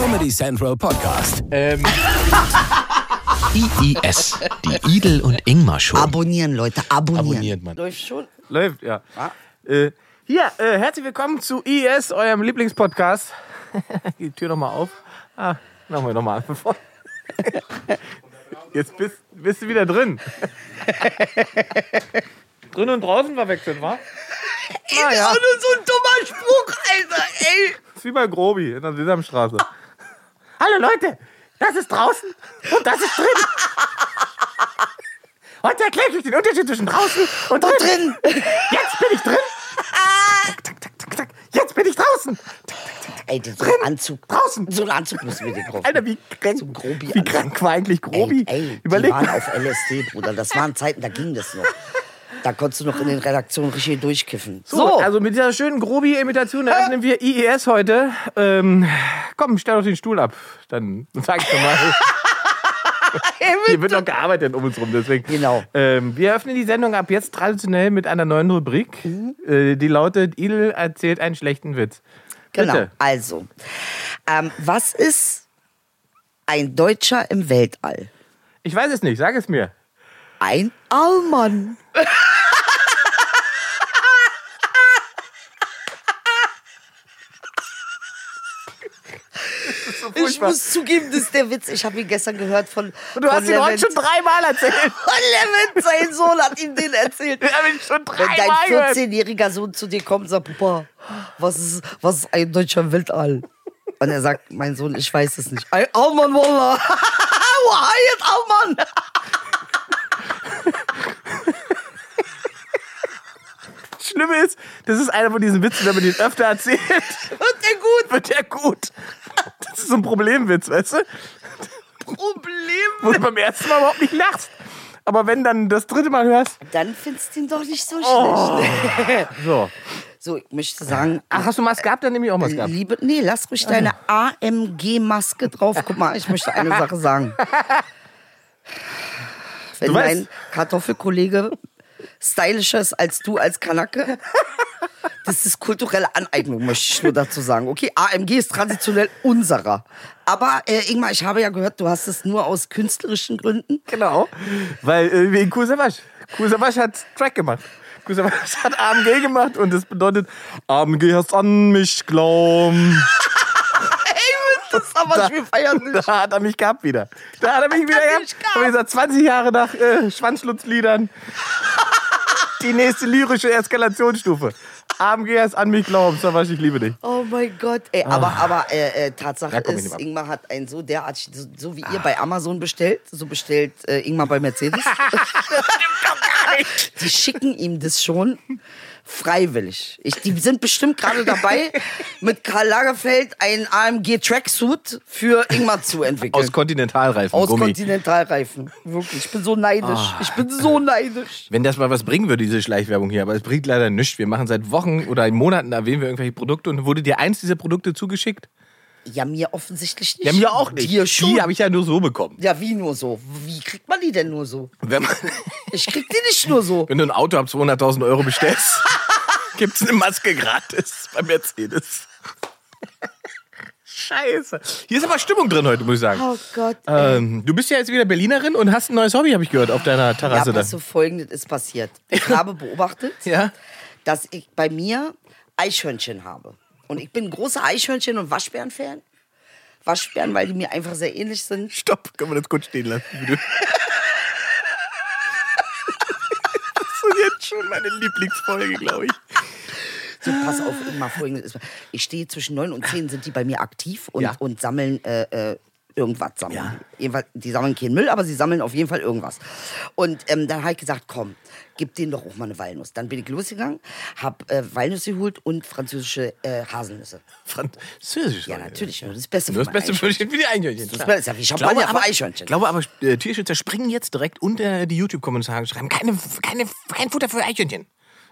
Comedy Central Podcast. Ähm, IIS, die Idel und Ingmar Show. Abonnieren, Leute, abonnieren. abonniert man. Läuft schon? Läuft, ja. Äh, hier, äh, herzlich willkommen zu IS, eurem Lieblingspodcast. Die Tür nochmal auf. Ah, machen wir nochmal vorne. Jetzt bist, bist du wieder drin. drin und draußen verwechselt, wa? Ey, das ist auch nur so ein dummer Spruch, Alter, ey. ist wie bei Grobi in der Sesamstraße. Hallo Leute, das ist draußen und das ist drin. Heute erkläre ich euch den Unterschied zwischen draußen und drin. Drin. Jetzt bin ich drin. Tak, tak, tak. Jetzt bin ich draußen. Ey, so ein Anzug. Draußen. So ein Anzug müssen wir dir kaufen. Alter, wie krank, So ein Grobi wie krank war eigentlich Grobi? Ey, ey Überleg die waren auf LSD, Bruder. Das waren Zeiten, da ging das noch. Da konntest du noch in den Redaktionen richtig durchkiffen. So, also mit dieser schönen Grobi-Imitation eröffnen wir IES heute. Ähm, komm, stell doch den Stuhl ab. Dann sag ich doch mal. Hier wird noch gearbeitet um uns rum, deswegen. Genau. Ähm, wir öffnen die Sendung ab jetzt traditionell mit einer neuen Rubrik. Mhm. Äh, die lautet: Idel erzählt einen schlechten Witz. Genau. Bitte. Also, ähm, was ist ein Deutscher im Weltall? Ich weiß es nicht, sag es mir. Ein Allmann. Ich muss zugeben, das ist der Witz. Ich habe ihn gestern gehört von. Und du von hast ihn heute schon dreimal erzählt. Von Levent, sein Sohn hat ihm den erzählt. Ich habe ihn schon Wenn dein dreimal gehört. 14-jähriger Sohn zu dir kommt und sagt, Papa, was ist, was ist ein deutscher Weltall? Und er sagt, mein Sohn, ich weiß es nicht. Ein Allmann, Wallah. Wahayat Allmann. Schlimme ist, das ist einer von diesen Witzen, wenn man den öfter erzählt, Wird der gut? wird der gut. Das ist so ein Problemwitz, weißt du? Problem. Wo du beim ersten Mal überhaupt nicht lachst. Aber wenn dann das dritte Mal hörst, Dann findest du ihn doch nicht so Oh. schlecht. so. So, ich möchte sagen, Ach, hast du Maske gehabt? Dann nehme ich auch Maske gehabt. liebe, nee, lass ruhig deine AMG-Maske drauf. Guck mal, ich möchte eine Sache sagen. Wenn mein Kartoffelkollege stylischer ist als du als Kanake, das ist kulturelle Aneignung, möchte ich nur dazu sagen. Okay, AMG ist traditionell unserer. Aber äh, Ingmar, ich habe ja gehört, du hast es nur aus künstlerischen Gründen. Genau. Weil äh, wegen Kusawasch. Kusawasch hat Track gemacht. Kusawasch hat AMG gemacht und das bedeutet, AMG hast an mich glauben. Das ist aber wir feiern nicht. Da hat er mich gehabt wieder. Da hat er mich wieder er gehabt. mich gehabt. Gesagt, 20 Jahre nach äh, Schwanzschlutzliedern. Die nächste lyrische Eskalationsstufe. AMG hast an mich glauben. Savasch, ich liebe dich. Oh mein Gott, ey, aber, aber äh, äh, Tatsache komm ich ist. Ingmar hat ein so derartig, so, so wie ihr bei Amazon bestellt, so bestellt äh, Ingmar bei Mercedes. Die schicken ihm das schon freiwillig. Ich, die sind bestimmt gerade dabei, mit Karl Lagerfeld ein AMG Tracksuit für Ingmar zu entwickeln. Aus Kontinentalreifen. Aus Gummi. Kontinentalreifen. Wirklich, ich bin so neidisch. Ah. Ich bin so neidisch. Wenn das mal was bringen würde, diese Schleichwerbung hier, aber es bringt leider nichts. Wir machen seit Wochen oder in Monaten erwähnen wir irgendwelche Produkte und wurde dir eins dieser Produkte zugeschickt? Ja, mir offensichtlich nicht. Ja, mir auch nicht. Dir. Die habe ich ja nur so bekommen. Ja, wie nur so? Wie kriegt man die denn nur so? Wenn, man, Ich krieg die nicht nur so. wenn du ein Auto ab 200.000 Euro bestellst, gibt's eine Maske gratis bei Mercedes. Scheiße. Hier ist aber Stimmung drin heute, muss ich sagen. Oh Gott. Ähm, du bist ja jetzt wieder Berlinerin und hast ein neues Hobby, habe ich gehört, auf deiner Ja, Terrasse da. pass so folgendes ist passiert. Ich habe beobachtet, Ja? dass ich bei mir Eichhörnchen habe. Und ich bin großer Eichhörnchen- und Waschbären-Fan. Waschbären, weil die mir einfach sehr ähnlich sind. Stopp, können wir das kurz stehen lassen? bitte? das ist jetzt schon meine Lieblingsfolge, glaube ich. So, pass auf, immer folgendes. Ich stehe zwischen neun und zehn, sind die bei mir aktiv und, Ja. und sammeln äh, äh, irgendwas sammeln. Ja. die. Jedenfalls, die sammeln keinen Müll, aber sie sammeln auf jeden Fall irgendwas. Und ähm, dann habe ich gesagt, komm, gib denen doch auch mal eine Walnuss. Dann bin ich losgegangen, habe äh, Walnüsse geholt und französische äh, Haselnüsse. Französisch. Ja, natürlich. Das Beste Nur das für Beste für die Eichhörnchen. Das ist ja Champagner glaube für aber, Eichhörnchen. Ich glaube aber, äh, Tierschützer springen jetzt direkt unter die YouTube-Kommentare und schreiben, keine, keine, kein Futter für Eichhörnchen.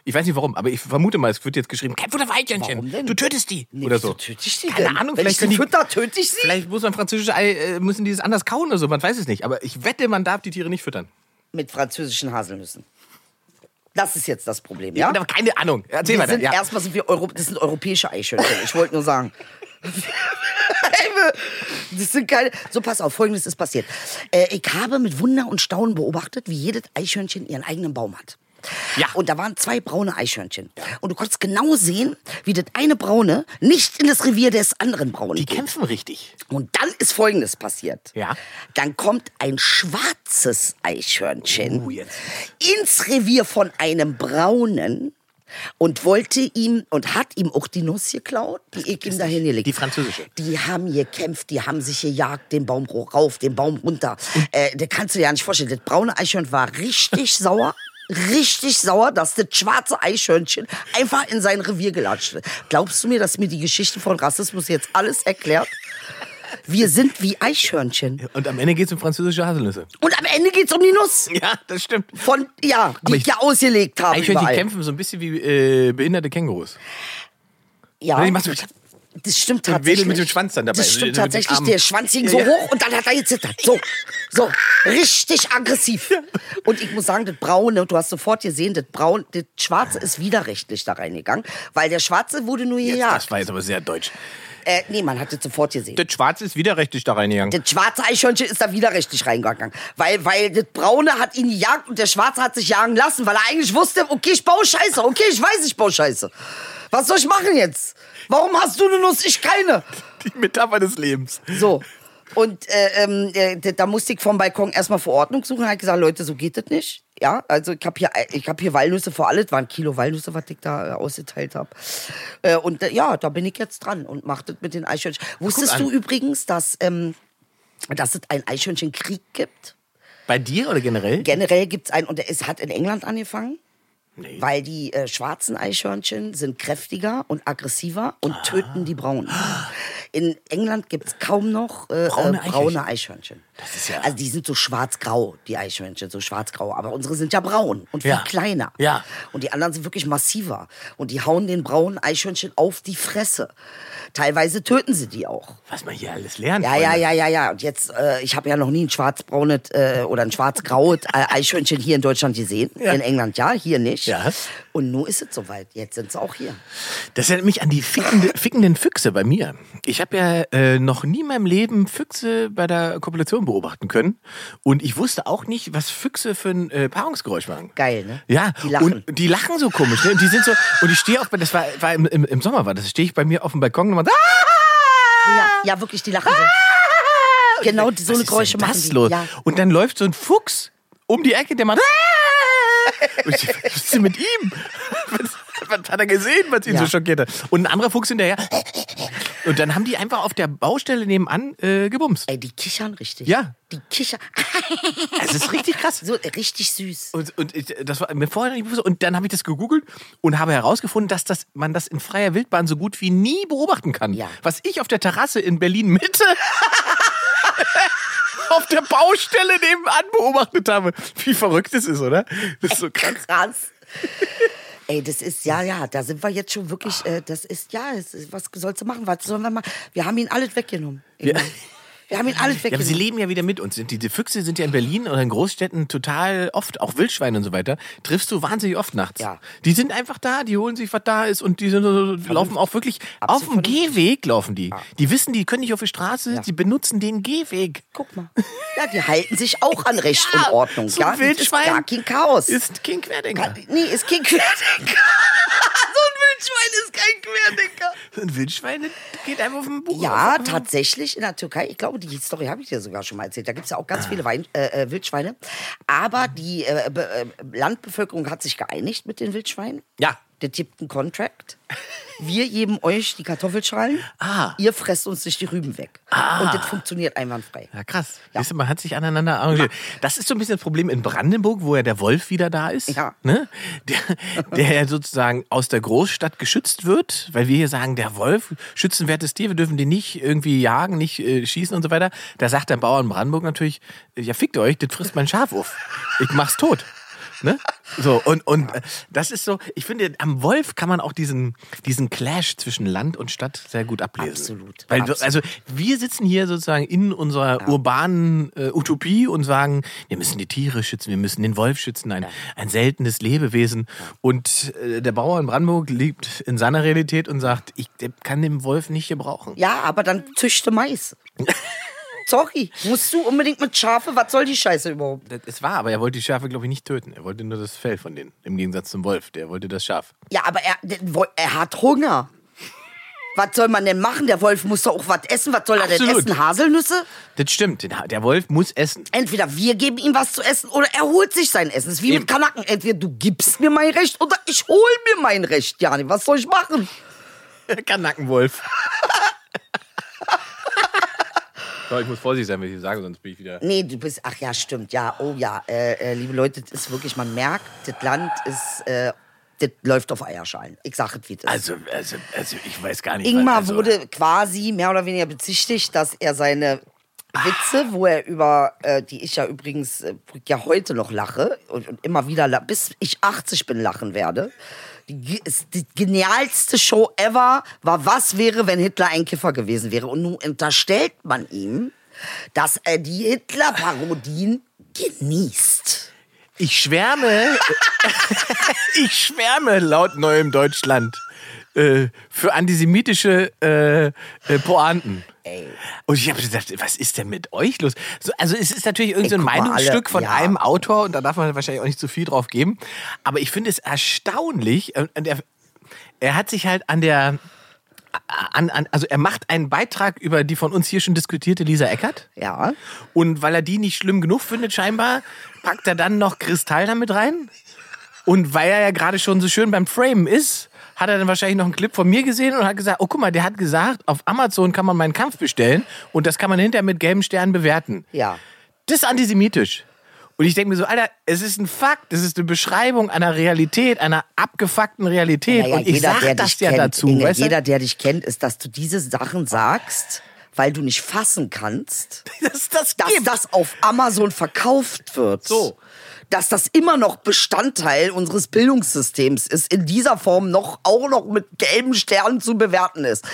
Ich weiß nicht warum, aber ich vermute mal, es wird jetzt geschrieben, kein Futter für Eichhörnchen. Warum denn? Du tötest die. Nee, oder so. töte ich die Keine denn? Ahnung, Wenn vielleicht ich die fütter, töte ich sie? Vielleicht muss man französische Ei, äh, müssen die das anders kauen oder so, man weiß es nicht. Aber ich wette, man darf die Tiere nicht füttern. Mit französischen Haselnüssen. Das ist jetzt das Problem, Ja? ja? Aber keine Ahnung. Erzähl wir sind Ja. erstmal sind wir Euro, das sind europäische Eichhörnchen. Ich wollte nur sagen. Das sind keine. So, pass auf, folgendes ist passiert. Äh, ich habe mit Wunder und Staunen beobachtet, wie jedes Eichhörnchen ihren eigenen Baum hat. Ja. Und da waren zwei braune Eichhörnchen. Und du konntest genau sehen, wie das eine braune nicht in das Revier des anderen braunen Die geht. kämpfen richtig. Und dann ist Folgendes passiert. Ja. Dann kommt ein schwarzes Eichhörnchen jetzt. ins Revier von einem braunen und wollte ihm und hat ihm auch die Nuss geklaut, die ich ihm dahin gelegt Die französische. Die haben gekämpft, die haben sich gejagt, den Baum rauf, den Baum runter. Äh, das kannst du dir ja nicht vorstellen. Das braune Eichhörnchen war richtig sauer. Richtig sauer, dass das schwarze Eichhörnchen einfach in sein Revier gelatscht ist. Glaubst du mir, dass mir die Geschichte von Rassismus jetzt alles erklärt? Wir sind wie Eichhörnchen. Und am Ende geht es um französische Haselnüsse. Und am Ende geht's um die Nuss. Ja, das stimmt. Von, ja, die Aber ich ja ausgelegt habe. Eichhörnchen überall. kämpfen so ein bisschen wie äh, behinderte Kängurus. Ja, Die machen so- das stimmt tatsächlich. wedelt mit dem Schwanz dann dabei. Das stimmt tatsächlich. Der Schwanz hing Ja, so ja. hoch und dann hat er gezittert. So, so, richtig aggressiv. Und ich muss sagen, das Braune, du hast sofort gesehen, das Braun, das Schwarze ist widerrechtlich da reingegangen, weil der Schwarze wurde nur gejagt. das war jetzt aber sehr deutsch. Äh, nee, man hat es sofort gesehen. Das Schwarze ist widerrechtlich da reingegangen. Das schwarze Eichhörnchen ist da widerrechtlich reingegangen. Weil, weil das Braune hat ihn gejagt und der Schwarze hat sich jagen lassen, weil er eigentlich wusste, okay, ich baue Scheiße, okay, ich weiß, ich baue Scheiße. Was soll ich machen jetzt? Warum hast du eine Nuss, ich keine? Die Metapher des Lebens. So. Und äh, ähm, äh, da musste ich vom Balkon erstmal Verordnung suchen. Hat gesagt, Leute, so geht das nicht. Ja, also ich habe hier, ich hab hier Walnüsse für alle. Das waren Kilo Walnüsse, was ich da äh, ausgeteilt habe. Äh, und äh, ja, da bin ich jetzt dran und mache das mit den Eichhörnchen. Wusstest du übrigens, dass, ähm, dass es einen Eichhörnchenkrieg gibt? Bei dir oder generell? Generell gibt es einen, und es hat in England angefangen. Nee. Weil die äh, schwarzen Eichhörnchen sind kräftiger und aggressiver und töten die braunen. In England gibt es kaum noch äh, Braune äh, braune Eichhörnchen. Das ist ja- Also die sind so schwarz-grau, die Eichhörnchen, so schwarz-grau. Aber unsere sind ja braun und viel Ja. kleiner. Ja. Und die anderen sind wirklich massiver. Und die hauen den braunen Eichhörnchen auf die Fresse. Teilweise töten sie die auch. Was man hier alles lernt. Ja, ja, Freunde. ja, ja, ja. Und jetzt, äh, ich habe ja noch nie ein schwarzbraunes äh, oder ein schwarzgraues Eichhörnchen hier in Deutschland gesehen. Ja. In England ja, hier nicht. Ja. Und nun ist es soweit. Jetzt sind sie auch hier. Das erinnert mich an die fickende, fickenden Füchse bei mir. Ich habe ja äh, noch nie in meinem Leben Füchse bei der Kopulation beobachten können. Und ich wusste auch nicht, was Füchse für ein äh, Paarungsgeräusch machen. Geil, ne? Ja, Die lachen. und die lachen so komisch. Ne? Und die sind so, und ich stehe auf, das war, war im, im, im Sommer war das, stehe ich bei mir auf dem Balkon und man Ja, ja wirklich, die lachen so. Genau, so eine Geräusche machen die. los? Ja. Und dann läuft so ein Fuchs um die Ecke, der macht und ich, was ist denn mit ihm? Was, was hat er gesehen, was ihn Ja. so schockiert hat? Und ein anderer Fuchs hinterher. Und dann haben die einfach auf der Baustelle nebenan äh, gebumst. Ey, die kichern richtig. Ja. Die kichern. Es ist richtig krass. So äh, richtig süß. Und, und ich, das war mir vorher nicht bewusst. Und dann habe ich das gegoogelt und habe herausgefunden, dass das, man das in freier Wildbahn so gut wie nie beobachten kann. Ja. Was ich auf der Terrasse in Berlin Mitte auf der Baustelle nebenan beobachtet habe. Wie verrückt das ist, oder? Das ist so krass. Krass. Ey, das ist, ja, ja, da sind wir jetzt schon wirklich, äh, das ist, ja, es ist, was sollst du machen? Was sollen wir machen? Wir haben ihn alles weggenommen. Ja. Wir haben ihn alles Ja, aber sie weggenommen. leben ja wieder mit uns. Die, die Füchse sind ja in Berlin oder in Großstädten total oft, auch Wildschweine und so weiter, triffst du wahnsinnig oft nachts. Ja. Die sind einfach da, die holen sich, was da ist und die, sind, laufen auch wirklich auf dem. Gehweg laufen die. Die wissen, die können nicht auf die Straße, Ja. die benutzen den Gehweg. Guck mal. Ja, die halten sich auch an Recht und Ordnung. So ja, Wildschwein Ist gar kein Chaos. ist kein Querdenker. nee, ist kein Querdenker. so Wildschwein ist kein Querdenker. Ein Wildschwein geht einfach auf dem Buch. Ja, auf. tatsächlich in der Türkei. Ich glaube, die Story habe ich dir sogar schon mal erzählt. Da gibt es ja auch ganz viele Wein, äh, äh, Wildschweine. Aber die äh, äh, Landbevölkerung hat sich geeinigt mit den Wildschweinen. Ja. Der tippt einen Contract. Wir geben euch die Kartoffelschalen. Ah. Ihr fresst uns nicht die Rüben weg. Und das funktioniert einwandfrei. Ja, krass. Ja. Siehst du, man hat sich aneinander arrangiert. Das ist so ein bisschen das Problem in Brandenburg, wo ja der Wolf wieder da ist. Ja. Ne? Der, der ja sozusagen aus der Großstadt geschützt wird, weil wir hier sagen, der Wolf, schützenwertes Tier, wir dürfen den nicht irgendwie jagen, nicht äh, schießen und so weiter. Da sagt der Bauer in Brandenburg natürlich, ja fickt euch, das frisst mein Schaf auf. Ich mach's tot. Ne? So, und, und äh, das ist so, ich finde, am Wolf kann man auch diesen, diesen Clash zwischen Land und Stadt sehr gut ablesen. Absolut, Weil, absolut. also, wir sitzen hier sozusagen in unserer urbanen äh, Utopie und sagen, wir müssen die Tiere schützen, wir müssen den Wolf schützen, ein, ein seltenes Lebewesen. Und äh, der Bauer in Brandenburg lebt in seiner Realität und sagt, ich kann den Wolf nicht gebrauchen. Ja, aber dann züchte Mais. Sorry, musst du unbedingt mit Schafe? Was soll die Scheiße überhaupt? Das ist wahr, aber er wollte die Schafe, glaube ich, nicht töten. Er wollte nur das Fell von denen. Im Gegensatz zum Wolf. Der wollte das Schaf. Ja, aber er, er hat Hunger. Was soll man denn machen? Der Wolf muss doch auch was essen. Was soll er denn Absolut. essen? Haselnüsse? Das stimmt. Der Wolf muss essen. Entweder wir geben ihm was zu essen oder er holt sich sein Essen. Das ist wie Eben. mit Kanaken. Entweder du gibst mir mein Recht oder ich hol mir mein Recht. Jani, was soll ich machen? Kanackenwolf. so, ich muss vorsichtig sein, wenn ich das sage, sonst bin ich wieder. Nee, du bist, ach ja, stimmt, ja, oh ja, äh, äh, liebe Leute, das ist wirklich, man merkt, das Land ist, äh, das läuft auf Eierschalen. Ich sag es, wie das. Also, also, also, ich weiß gar nicht. Ingmar was- also, wurde quasi mehr oder weniger bezichtigt, dass er seine Witze, wo er über, äh, die ich ja übrigens äh, ja heute noch lache und, und immer wieder, bis ich 80 bin, lachen werde. Die, die genialste Show ever war, was wäre, wenn Hitler ein Kiffer gewesen wäre. Und nun unterstellt man ihm, dass er die Hitler-Parodien genießt. Ich schwärme, ich schwärme laut Neuem Deutschland äh, für antisemitische äh, äh, Pointen. Ey. Und ich habe gedacht, was ist denn mit euch los? So, also es ist natürlich irgendein so ein Meinungsstück alle- von ja. einem Autor und da darf man wahrscheinlich auch nicht zu viel drauf geben. Aber ich finde es erstaunlich. äh, Und er, er hat sich halt an der an, an, also er macht einen Beitrag über die von uns hier schon diskutierte Lisa Eckert. Ja. Und weil er die nicht schlimm genug findet, scheinbar, packt er dann noch Kristall damit rein. Und weil er ja gerade schon so schön beim Framen ist, hat er dann wahrscheinlich noch einen Clip von mir gesehen und hat gesagt, oh guck mal, der hat gesagt, auf Amazon kann man meinen Kampf bestellen und das kann man hinterher mit gelben Sternen bewerten. Ja. Das ist antisemitisch. Und ich denke mir so, Alter, es ist ein Fakt, es ist eine Beschreibung einer Realität, einer abgefuckten Realität. Naja, und ich jeder, sag das dich ja kennt, dazu, Inge, weißt jeder, der dich kennt, ist, dass du diese Sachen sagst, weil du nicht fassen kannst, du? Dass das dass gibt. das auf Amazon verkauft wird. So. Dass das immer noch Bestandteil unseres Bildungssystems ist, in dieser Form noch auch noch mit gelben Sternen zu bewerten ist.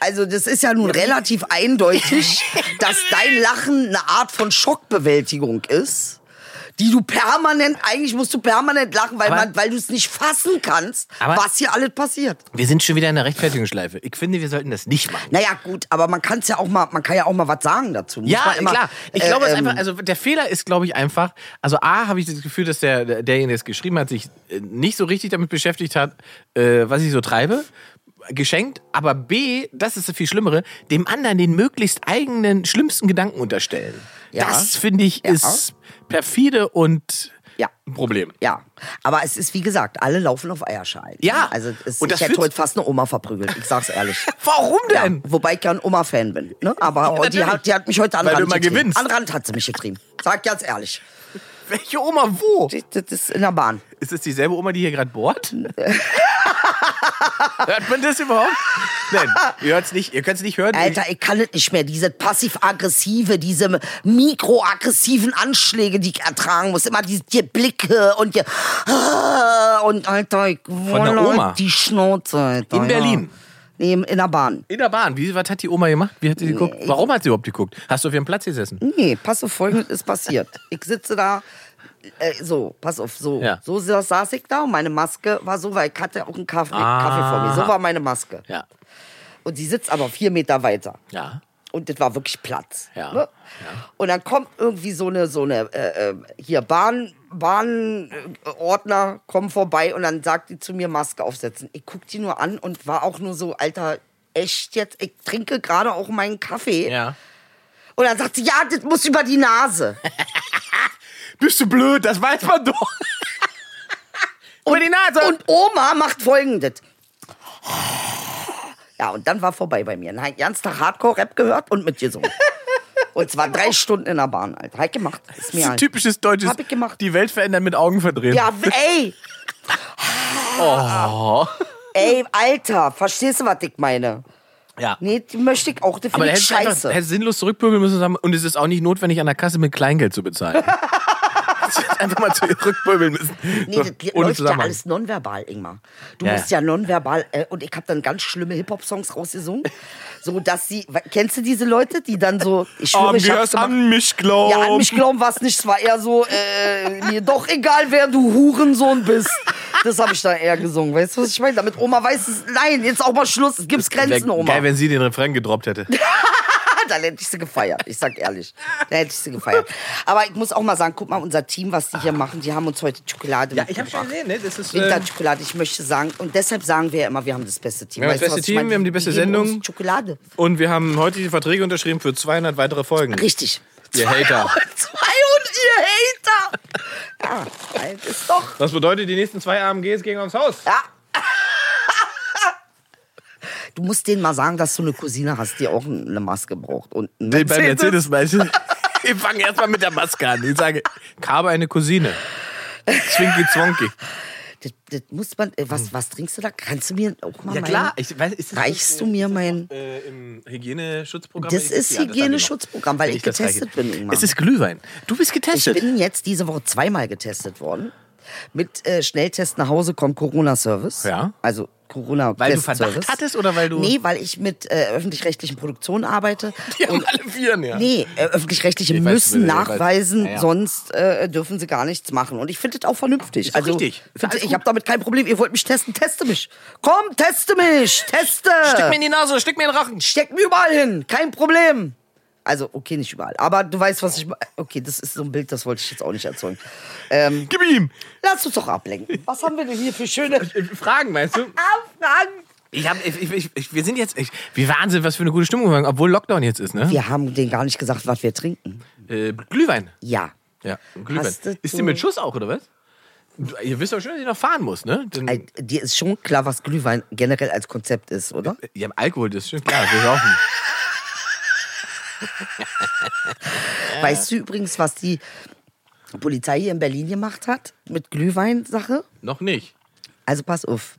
Also das ist ja nun relativ eindeutig, dass dein Lachen eine Art von Schockbewältigung ist. Die du permanent, eigentlich musst du permanent lachen, weil, Aber- man, weil du es nicht fassen kannst, Aber- was hier alles passiert. Wir sind schon wieder in der Rechtfertigungsschleife. Ich finde, wir sollten das nicht machen. Naja, gut, aber man kann ja auch mal, man kann ja auch mal was sagen dazu. Muss Ja, immer, klar. Ich äh, glaube, ähm, einfach, also der Fehler ist, glaube ich, einfach, also A, habe ich das Gefühl, dass der, derjenige, der es geschrieben hat, sich äh, nicht so richtig damit beschäftigt hat, äh, was ich so treibe. Geschenkt, aber B, das ist das viel Schlimmere, dem anderen den möglichst eigenen, schlimmsten Gedanken unterstellen. Ja. Das finde ich Ja. ist perfide und Ja. ein Problem. Ja, aber es ist wie gesagt, alle laufen auf Eierschalen. Ja. Also es, Und ich hätte heute fast eine Oma verprügelt, ich sag's ehrlich. Warum Ja, denn? wobei ich ja ein Oma-Fan bin. Ne? Aber die, hat, die hat mich heute an Weil du Rand immer getrieben. gewinnst. An Rand hat sie mich getrieben. Sag ganz ehrlich. Welche Oma wo? Das, das ist in der Bahn. Ist das dieselbe Oma, die hier gerade bohrt? Hört man das überhaupt? Nein, ihr hört's nicht, ihr könnt es nicht hören. Alter, ich kann es nicht mehr. Diese passiv-aggressive, diese mikroaggressiven Anschläge, die ich ertragen muss. Immer diese die Blicke und die, Ah, und Alter, ich wolle Oma? die Schnauze. Alter, In. Berlin? Nee, in der Bahn. In der Bahn. Wie, was hat die Oma gemacht? Wie hat sie geguckt? Warum hat sie überhaupt geguckt? Hast du auf ihrem Platz gesessen? Nee, pass auf, folgendes ist passiert. Ich sitze da, äh, so, pass auf, so. Ja. So sa- saß ich da und meine Maske war so, weil ich hatte auch einen Kaffee, Ah. Kaffee vor mir. So war meine Maske. Ja. Und sie sitzt aber vier Meter weiter. Ja. Und das war wirklich Platz. Ja, Ne? Und dann kommt irgendwie so eine, so eine, äh, äh, hier Bahn, Bahnordner kommen vorbei und dann sagt die zu mir Maske aufsetzen. Ich guck die nur an und war auch nur so, Alter, echt jetzt? Ich trinke gerade auch meinen Kaffee. Ja. Und dann sagt sie, ja, das muss über die Nase. Bist du blöd? Das weiß man doch. Die Nase. Und Oma macht folgendes. Ja, und dann war vorbei bei mir. Dann hab ich ganz Tag Hardcore-Rap gehört und mitgesungen. Und zwar drei Stunden in der Bahn, Alter. Hab ich gemacht. Ist das mir ist ein typisches deutsches. Hab ich gemacht. Die Welt verändern mit Augen verdrehen. Ja, ey! Oh. Ey, Alter, verstehst du, was ich meine? Ja. Nee, die möchte ich auch, das Aber ich hättest du einfach scheiße. hättest sinnlos zurückbügeln müssen und und es ist auch nicht notwendig, an der Kasse mit Kleingeld zu bezahlen. Hättest einfach mal zurückbügeln müssen. Nee, So, das ohne läuft ja alles nonverbal, Ingmar. Du Ja, musst ja. nonverbal, äh, und ich habe dann ganz schlimme Hip-Hop-Songs rausgesungen, so dass sie, kennst du diese Leute, die dann so, ich schwöre, Haben ich hab's gemacht. an mich glauben? Ja, an mich glauben war es nicht. Es war eher so, äh, mir doch egal, wer du Hurensohn bist. Das habe ich da eher gesungen. Weißt du, was ich meine? Damit Oma weiß es, nein, jetzt auch mal Schluss. Es gibt Grenzen, Oma. geil, wenn sie den Refrain gedroppt hätte. dann hätte ich sie gefeiert. Ich sag ehrlich. Dann hätte ich sie gefeiert. Aber ich muss auch mal sagen, guck mal, unser Team, was die hier machen, die haben uns heute Schokolade Ja, ich habe schon gesehen, ne? Das ist äh, Winterschokolade, ich möchte sagen. Und deshalb sagen wir ja immer, wir haben das beste Team. Wir haben das beste Team, wir haben die beste geben uns Sendung. Schokolade. und wir haben heute die Verträge unterschrieben für 200 weitere Folgen. Richtig. Ihr Hater. Zwei und ihr Hater. Ja, halt ist doch. Das bedeutet, die nächsten zwei AMGs gehen aufs Haus. Ja. Du musst denen mal sagen, dass du eine Cousine hast, die auch eine Maske braucht. Und einen Nee, bei Mercedes meinst du? Ich fange erstmal mit der Maske an. Ich sage, ich habe eine Cousine. Zwinki Zwonki. Das, das muss man. äh, Was, was trinkst du da? Kannst du mir auch mal Ja klar, ich weiß, ist das Reichst du mir mein. äh, im Hygieneschutzprogramm? Das Ich- ist ja, Hygieneschutzprogramm, weil ich das getestet bin, Ingmar. Es ist Glühwein. Du bist Ich getestet. bin jetzt diese Woche zweimal getestet worden. Mit äh, Schnelltest nach Hause kommt Corona-Service. Ja. Also corona Weil du Verdacht hattest oder weil du- Nee, weil ich mit äh, öffentlich-rechtlichen Produktionen arbeite. Die haben alle Viren, ja. Nee, äh, öffentlich-rechtliche weiß, müssen weiß. nachweisen, Ja, ja. sonst äh, dürfen sie gar nichts machen. Und ich finde das auch vernünftig. Ist also, richtig. Find, ich habe damit kein Problem. Ihr wollt mich testen, teste mich. Komm, teste mich, teste. Steck mir in die Nase, steck mir in den Rachen. Steck mir überall hin, kein Problem. Also, okay, nicht überall. Aber du weißt, was ich meine. Okay, das ist so ein Bild, das wollte ich jetzt auch nicht erzeugen. Ähm, Gib ihm. lass uns doch ablenken. Was haben wir denn hier für schöne Fragen, meinst du? Fragen? Ich hab, ich, ich, ich, wir sind jetzt, ich, wie Wahnsinn, was für eine gute Stimmung, wir haben, obwohl Lockdown jetzt ist, ne? Wir haben denen gar nicht gesagt, was wir trinken. Äh, Glühwein. Ja. Ja, Glühwein. Hast du Ist die mit Schuss auch, oder was? Du- Ihr wisst doch schon, dass ich noch fahren muss, ne? Denn, Ey, Dir ist schon klar, was Glühwein generell als Konzept ist, oder? ja, Alkohol, das ist schon klar, wir saufen. Weißt du übrigens, was die Polizei hier in Berlin gemacht hat mit Glühwein-Sache? Noch nicht. Also pass auf.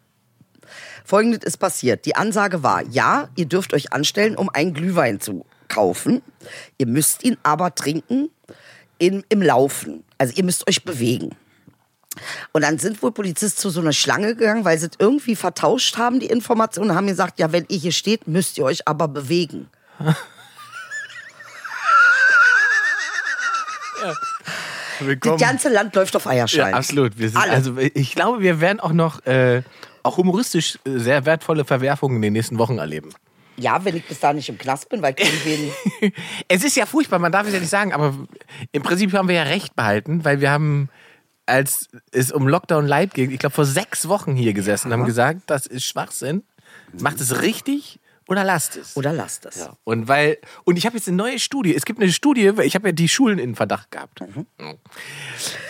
Folgendes ist passiert. Die Ansage war, ja, ihr dürft euch anstellen, um einen Glühwein zu kaufen. Ihr müsst ihn aber trinken in, im Laufen. Also ihr müsst euch bewegen. Und dann sind wohl Polizisten zu so einer Schlange gegangen, weil sie es irgendwie vertauscht haben, die Informationen, und haben gesagt, ja, wenn ihr hier steht, müsst ihr euch aber bewegen. Willkommen. Das ganze Land läuft auf Ja, Eierschein. absolut. Wir sind, also ich glaube, wir werden auch noch äh, auch humoristisch äh, sehr wertvolle Verwerfungen in den nächsten Wochen erleben. Ja, wenn ich bis da nicht im Knast bin, weil irgendwen. Es ist ja furchtbar, man darf es ja nicht sagen, aber im Prinzip haben wir ja recht behalten, weil wir haben, als es um Lockdown Light ging, ich glaube vor sechs Wochen hier gesessen und haben gesagt, das ist Schwachsinn. Macht es richtig oder lasst es. Oder lasst es. Und weil und ich habe jetzt eine neue Studie. Es gibt eine Studie, weil ich habe ja die Schulen in Verdacht gehabt.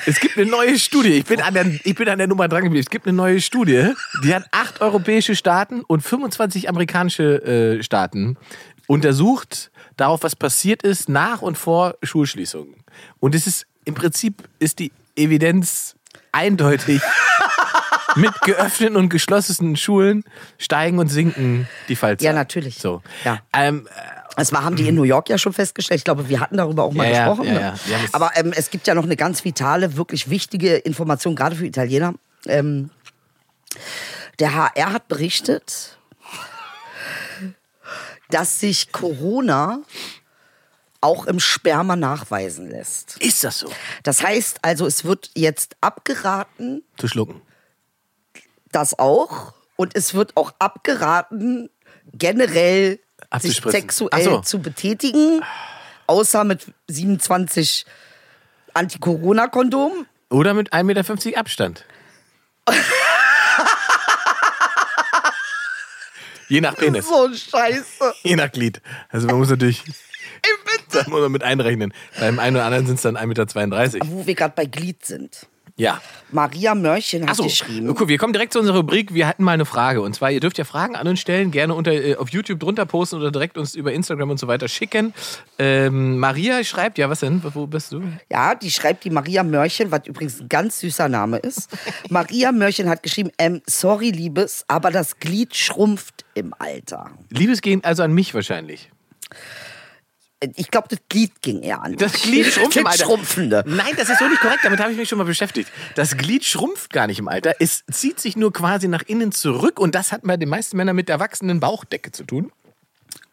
Es gibt eine neue Studie. Ich bin an der ich bin an der Nummer dran geblieben. Es gibt eine neue Studie, die hat acht europäische Staaten und 25 amerikanische äh, Staaten untersucht darauf, was passiert ist nach und vor Schulschließungen. Und es ist im Prinzip ist die Evidenz eindeutig. Mit geöffneten und geschlossenen Schulen steigen und sinken die Fallzahlen. Ja, natürlich. So. Ja. Ähm, Das war, haben die in New York ja schon festgestellt. Ich glaube, wir hatten darüber auch mal Ja, gesprochen. ja, ne? ja. Aber ähm, es gibt ja noch eine ganz vitale, wirklich wichtige Information, gerade für Italiener. Ähm, der HR hat berichtet, dass sich Corona auch im Sperma nachweisen lässt. ist das so? Das heißt also, es wird jetzt abgeraten, Zu schlucken. Das auch. Und es wird auch abgeraten, generell sich sexuell so. zu betätigen. Außer mit 27 Anti-Corona-Kondom. Oder mit 1,50 Meter Abstand. Je nach Penis. So Scheiße. Je nach Glied. Also man muss natürlich. Da muss man mit einrechnen. Beim einen oder anderen sind es dann 1,32 Meter. Wo wir gerade bei Glied sind. Ja. Maria Mörchen hat Achso, geschrieben. cool, wir kommen direkt zu unserer Rubrik. Wir hatten mal eine Frage. Und zwar, ihr dürft ja Fragen an uns stellen, gerne unter, äh, auf YouTube drunter posten oder direkt uns über Instagram und so weiter schicken. Ähm, Maria schreibt, ja, was denn? Wo bist du? Ja, die schreibt die Maria Mörchen, was übrigens ein ganz süßer Name ist. Maria Mörchen hat geschrieben, ähm, sorry, Liebes, aber das Glied schrumpft im Alter. Liebesgehen also an mich wahrscheinlich. Ich glaube, das Glied ging eher an. Das Glied schrumpft im Alter. Schrumpfende. Nein, das ist so nicht korrekt. Damit habe ich mich schon mal beschäftigt. Das Glied schrumpft gar nicht im Alter. Es zieht sich nur quasi nach innen zurück. Und das hat bei den meisten Männern mit der wachsenden Bauchdecke zu tun.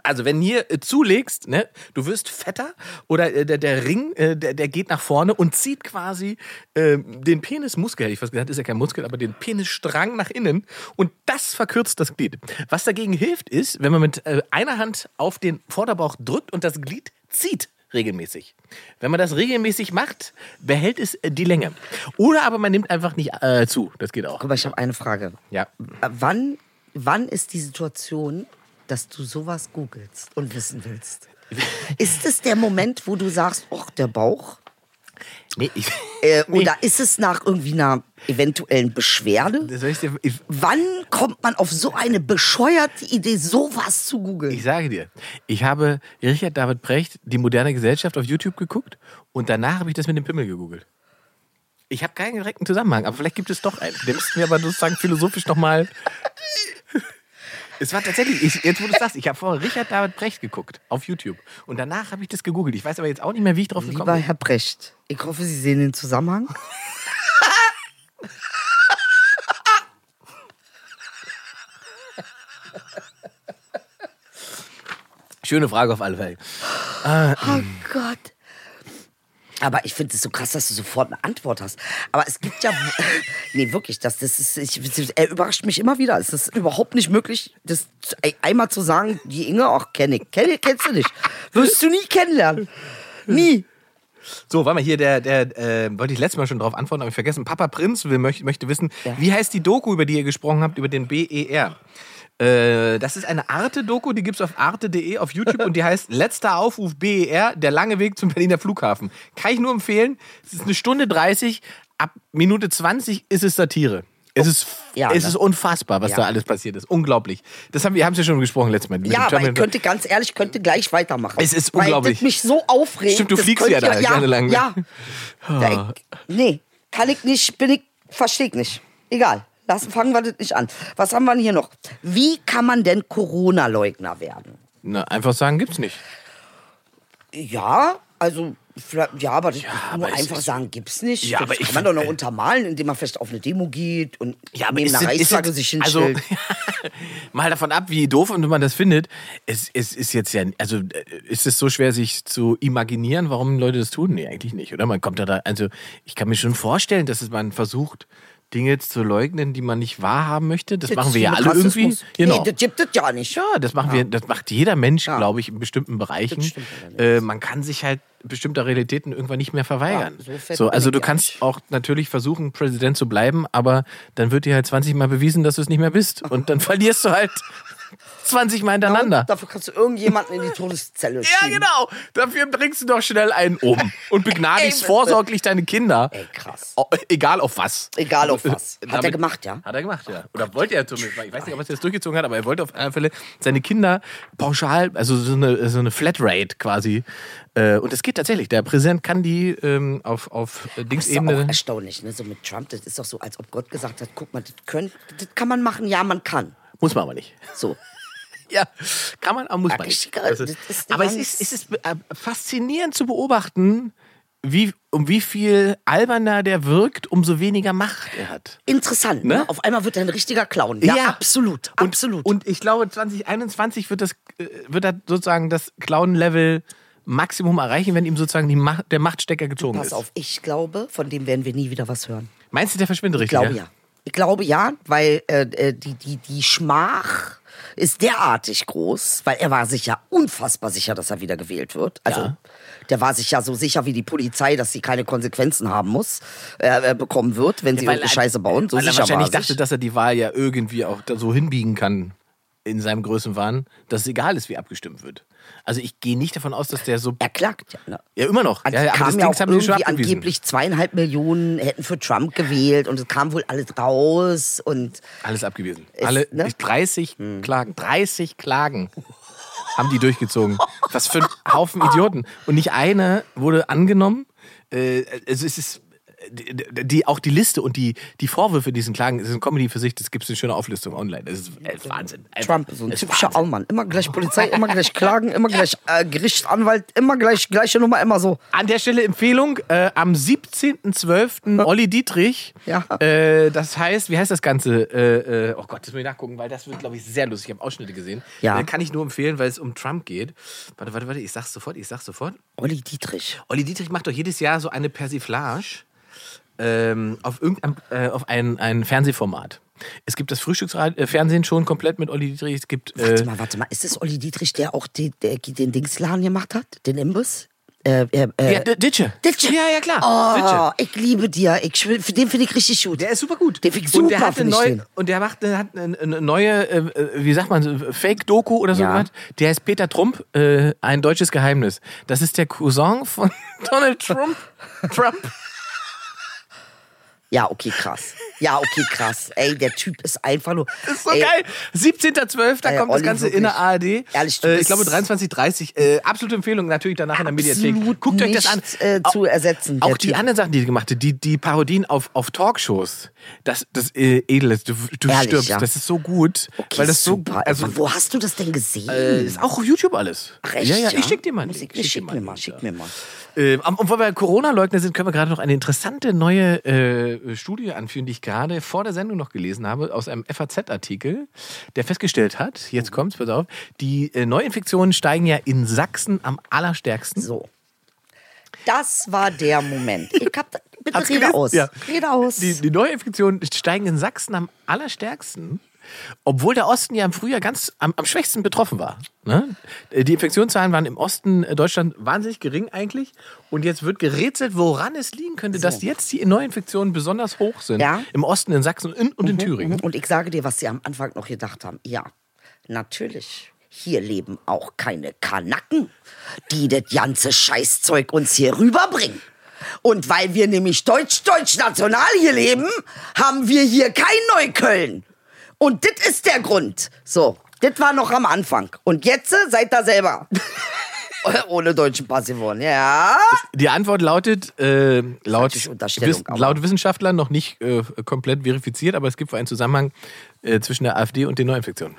Also wenn hier äh, zulegst, ne, du wirst fetter oder äh, der, der Ring, äh, der, der geht nach vorne und zieht quasi äh, den Penismuskel, hätte ich fast gesagt, ist ja kein Muskel, aber den Penisstrang nach innen und das verkürzt das Glied. Was dagegen hilft, ist, wenn man mit äh, einer Hand auf den Vorderbauch drückt und das Glied zieht regelmäßig. Wenn man das regelmäßig macht, behält es äh, die Länge. Oder aber man nimmt einfach nicht äh, zu. Das geht auch. Mal, ich habe eine Frage. Ja. Wann, wann ist die Situation, dass du sowas googelst und wissen willst? Ist es der Moment, wo du sagst, ach, der Bauch? Nee, ich, Äh, Nee. Oder ist es nach irgendwie einer eventuellen Beschwerde? dir, ich, Wann kommt man auf so eine bescheuerte Idee, sowas zu googeln? ich sage dir, ich habe Richard David Precht, die moderne Gesellschaft auf YouTube geguckt und danach habe ich das mit dem Pimmel gegoogelt. Ich habe keinen direkten Zusammenhang, aber vielleicht gibt es doch einen. Den müssten wir aber sozusagen philosophisch nochmal. Es war tatsächlich, ich, jetzt wo du es sagst, ich habe vorher Richard David Precht geguckt auf YouTube und danach habe ich das gegoogelt. Ich weiß aber jetzt auch nicht mehr, wie ich drauf gekommen Lieber bin. Herr Brecht, ich hoffe, Sie sehen den Zusammenhang. Schöne Frage auf alle Fälle. Oh Gott. Aber ich finde es so krass, dass du sofort eine Antwort hast. Aber es gibt ja. nee, wirklich, das, das ist. Ich, er überrascht mich immer wieder. Es ist überhaupt nicht möglich, das einmal zu sagen, die Inge, ach, kenn ich. Kenn, kennst du nicht. Wirst du nie kennenlernen. Nie. So, warte mal, hier, der, der äh, wollte ich letztes Mal schon drauf antworten, aber ich vergessen. Papa Prinz will, möchte, möchte wissen, wie heißt die Doku, über die ihr gesprochen habt, über den BER? Äh, das ist eine Arte-Doku, die gibt's auf arte.de auf YouTube und die heißt Letzter Aufruf BER, der lange Weg zum Berliner Flughafen. Kann ich nur empfehlen. Es ist eine Stunde 30, ab Minute 20 ist es Satire. Es ist, Ja, es ist unfassbar, was Ja. da alles passiert ist. Unglaublich. Das haben wir haben es ja schon gesprochen letztes Mal. Ja, aber ich könnte ganz ehrlich, ich könnte gleich weitermachen. Es ist weil unglaublich. Das mich so aufregt. Stimmt, du fliegst ja da gerne lang, ne? Ja. ja ich, nee, kann ich nicht, bin ich, verstehe ich nicht. Egal. Lassen, fangen wir das nicht an. Was haben wir denn hier noch? Wie kann man denn Corona-Leugner werden? Na, einfach sagen, gibt's nicht. Ja, also, ja, aber, das aber einfach sagen, gibt's nicht. Ja, das aber kann ich man doch noch untermalen, indem man vielleicht auf eine Demo geht und Ja, neben einer Reichsflagge sich also, hinstellt. mal davon ab, wie doof und man das findet. Es, es ist jetzt ja, also äh, ist es so schwer, sich zu imaginieren, warum Leute das tun? Nee, eigentlich nicht, oder? Man kommt da, da also ich kann mir schon vorstellen, dass es man versucht, Dinge zu leugnen, die man nicht wahrhaben möchte. Das, machen wir ja alle irgendwie. Rassismus. Genau. Nee, das gibt es ja nicht. Ja, das machen wir, das macht jeder Mensch, Ja. glaube ich, in bestimmten Bereichen. Das. Äh, man kann sich halt bestimmter Realitäten irgendwann nicht mehr verweigern. Ja, so so, also du ja kannst nicht. auch natürlich versuchen, Präsident zu bleiben, aber dann wird dir halt 20 Mal bewiesen, dass du es nicht mehr bist. Und dann verlierst du halt 20 Mal hintereinander. Dafür kannst du irgendjemanden in die Todeszelle Ja, schieben. genau. Dafür bringst du doch schnell einen um und begnadigst Ey, vorsorglich deine Kinder. Ey, krass. O- Egal auf was. Egal auf was. Hat er Damit- gemacht, ja? Hat er gemacht, ja. Oder wollte er zumindest. Ich weiß nicht, ob er jetzt durchgezogen hat, aber er wollte auf alle Fälle seine Kinder pauschal, also so eine, so eine Flatrate quasi. Äh, Und es geht tatsächlich. Der Präsident kann die ähm, auf, auf Das ist doch Dingsebene. auch erstaunlich, ne? So mit Trump, das ist doch so, als ob Gott gesagt hat, guck mal, das, könnt, das kann man machen, ja, man kann. Muss man aber nicht. So. Ja, kann man, aber muss man nicht. Also, aber es ist, es ist äh, faszinierend zu beobachten, wie, um wie viel alberner der wirkt, umso weniger Macht er hat. Interessant, ne? Ne? Auf einmal wird er ein richtiger Clown. Ja, Ja. absolut, Und, absolut. Und ich glaube, 2021 wird das, äh, wird er sozusagen das Clown-Level Maximum erreichen, wenn ihm sozusagen die Macht, der Machtstecker gezogen Pass ist. auf, ich glaube, von dem werden wir nie wieder was hören. Meinst du, der verschwindet Ich richtig? glaube ja. Ich glaube ja, weil äh, äh, die, die, die Schmach ist derartig groß, weil er war sich ja unfassbar sicher, dass er wieder gewählt wird. Also Ja. der war sich ja so sicher wie die Polizei, dass sie keine Konsequenzen haben muss, äh, äh, bekommen wird, wenn sie Weil irgendeine er- Scheiße bauen. So weil er sicher war wahrscheinlich er sich. dachte, dass er die Wahl ja irgendwie auch da so hinbiegen kann in seinem Größenwahn, dass es egal ist, wie abgestimmt wird. Also ich gehe nicht davon aus, dass der so... er klagt ja. Ne? Ja, immer noch. Also Ja, aber das ja Ding auch haben die schon irgendwie abgewiesen. angeblich zweieinhalb Millionen hätten für Trump gewählt und es kam wohl alles raus und Alles abgewiesen. Ist, Alle ne? Hm. 30 Klagen. 30 Klagen haben die durchgezogen. Was für ein Haufen Idioten. Und nicht eine wurde angenommen. Äh, also es ist. Die, die, auch die Liste und die, die Vorwürfe, diesen Klagen, das ist ein Comedy für sich, das gibt es eine schöne Auflistung online. Das ist äh, Wahnsinn. Trump, so ein Das typischer. Allmann. Immer gleich Polizei, immer gleich Klagen, immer gleich äh, Gericht, Anwalt, immer gleich, gleiche Nummer, immer so. An der Stelle Empfehlung, äh, am 17.12. Olli Dietrich. Ja. Äh, das heißt, wie heißt das Ganze? Äh, äh, oh Gott, das muss ich nachgucken, weil das wird, glaube ich, sehr lustig. Ich habe Ausschnitte gesehen. Ja. Äh, kann ich nur empfehlen, weil es um Trump geht. Warte, warte, warte, ich sag's sofort, ich sag's sofort. Olli Dietrich. Olli Dietrich macht doch jedes Jahr so eine Persiflage ähm, auf irgendein äh, auf ein, ein Fernsehformat. Es gibt das Frühstücksfernsehen schon komplett mit Olli Dietrich. Es gibt Warte äh, mal, warte mal. Ist das Olli Dietrich, der auch die, der, den Dingsladen gemacht hat? Den Imbus? Äh, äh, äh, ja, Ditsche. Ditsche. Ja, ja, klar. Oh, Ditsche. ich liebe dir. Ich, für den finde ich richtig gut. Der ist super gut. Den ich und der super, hat eine neue, und der macht der hat eine, eine neue, äh, äh, wie sagt man, Fake-Doku oder so Ja. was. Der heißt Peter Trump, äh, ein deutsches Geheimnis. Das ist der Cousin von Donald Trump. Trump. Ja, okay, krass. Ja, okay, krass. Ey, der Typ ist einfach nur. Das ist so ey, geil. 17.12. Da Ey, kommt das Olli, Ganze wirklich. in der ARD. Ehrlich, äh, ich glaube 23.30 Äh, absolute Empfehlung, natürlich danach in der Mediathek. Absolut Guckt euch das an. äh, zu ersetzen, der Auch die Typ. anderen Sachen, die er gemacht hat, die, die Parodien auf, auf Talkshows. Das, das äh, Edel ist, du, du Ehrlich, stirbst. ja. Das ist so gut. Okay, weil das super. so. Also, Wo hast du das denn gesehen? äh, ist auch auf YouTube alles. Ach, echt, ja, ja, ich schick dir mal. Ich schick, dir mir mal, schick mir mal. Ähm, und weil wir Corona-Leugner sind, können wir gerade noch eine interessante neue äh, Studie anführen, die ich gerade vor der Sendung noch gelesen habe, aus einem FAZ-Artikel, der festgestellt hat, jetzt kommt's, pass auf, die äh, Neuinfektionen steigen ja in Sachsen am allerstärksten. So. Das war der Moment. Ich hab bitte Hast rede gelesen? aus. Ja. Rede aus. Die, die Neuinfektionen steigen in Sachsen am allerstärksten, obwohl der Osten ja im Frühjahr ganz am, am schwächsten betroffen war. Ne? Die Infektionszahlen waren im Osten äh, Deutschland wahnsinnig gering eigentlich. Und jetzt wird gerätselt, woran es liegen könnte, dass jetzt die Neuinfektionen besonders hoch sind. Ja. Im Osten, in Sachsen und in, und in Thüringen. Und ich sage dir, was sie am Anfang noch gedacht haben. Ja, natürlich. Hier leben auch keine Kanaken, die das ganze Scheißzeug uns hier rüberbringen. Und weil wir nämlich deutsch-deutsch-national hier leben, haben wir hier kein Neukölln. Und das ist der Grund. So, das war noch am Anfang. Und jetzt äh, seid da selber. Ohne deutschen Pass geworden. Ja. Die Antwort lautet, äh, laut, Wiss, aber- laut Wissenschaftlern noch nicht äh, komplett verifiziert, aber es gibt einen Zusammenhang äh, zwischen der AfD und den Neuinfektionen.